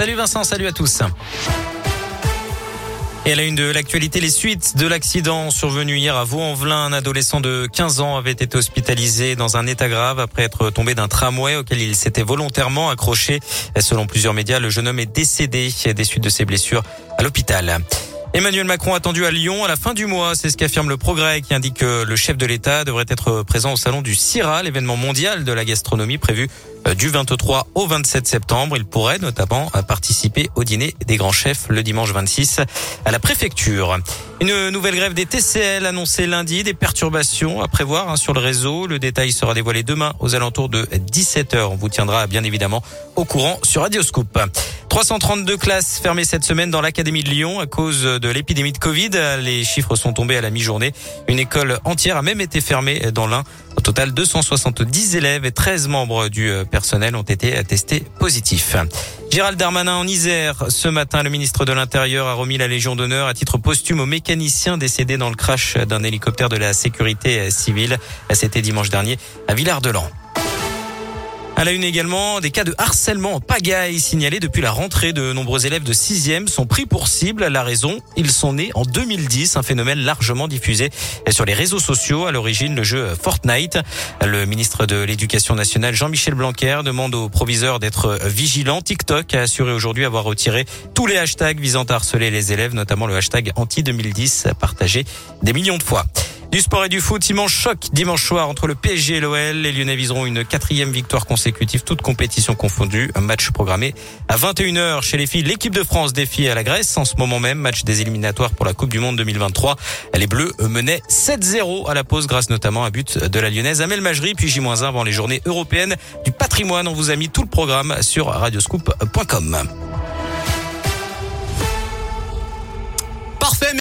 Salut Vincent, salut à tous. Et à la une de l'actualité, les suites de l'accident survenu hier à Vaux-en-Velin. Un adolescent de 15 ans avait été hospitalisé dans un état grave après être tombé d'un tramway auquel il s'était volontairement accroché. Selon plusieurs médias, le jeune homme est décédé des suites de ses blessures à l'hôpital. Emmanuel Macron attendu à Lyon à la fin du mois, c'est ce qu'affirme le Progrès qui indique que le chef de l'État devrait être présent au salon du CIRA, l'événement mondial de la gastronomie prévu euh, du 23 au 27 septembre. Il pourrait notamment participer au dîner des grands chefs le dimanche 26 à la préfecture. Une nouvelle grève des TCL annoncée lundi, des perturbations à prévoir hein, sur le réseau. Le détail sera dévoilé demain aux alentours de 17h. On vous tiendra bien évidemment au courant sur Radioscoop. 332 classes fermées cette semaine dans l'Académie de Lyon à cause l'épidémie de Covid. Les chiffres sont tombés à la mi-journée. Une école entière a même été fermée dans l'un. Au total, 270 élèves et 13 membres du euh, personnel ont été testés positifs. Gérald Darmanin en Isère. Ce matin, le ministre de l'Intérieur a remis la Légion d'honneur à titre posthume aux mécaniciens décédés dans le crash d'un hélicoptère de la sécurité civile. C'était dimanche dernier à Villard-de-Lans. À la une également, des cas de harcèlement en pagaille signalés depuis la rentrée. De nombreux élèves de 6e sont pris pour cible. La raison, ils sont nés en 2010, un phénomène largement diffusé sur les réseaux sociaux. À l'origine, le jeu Fortnite. Le ministre de l'Éducation nationale, Jean-Michel Blanquer, demande aux proviseurs d'être vigilants. TikTok a assuré aujourd'hui avoir retiré tous les hashtags visant à harceler les élèves, notamment le hashtag anti-2010 partagé des millions de fois. Du sport et du foot, immense choc dimanche soir entre le PSG et l'OL. Les Lyonnais viseront une quatrième victoire consécutive, toute compétition confondue. Un match programmé à 21h chez les filles. L'équipe de France défie à la Grèce en ce moment même. Match des éliminatoires pour la Coupe du Monde 2023. Les Bleus menaient 7-0 à la pause grâce notamment à but de la Lyonnaise Amel Majri. Puis J-1 avant les journées européennes du patrimoine. On vous a mis tout le programme sur radioscoop.com.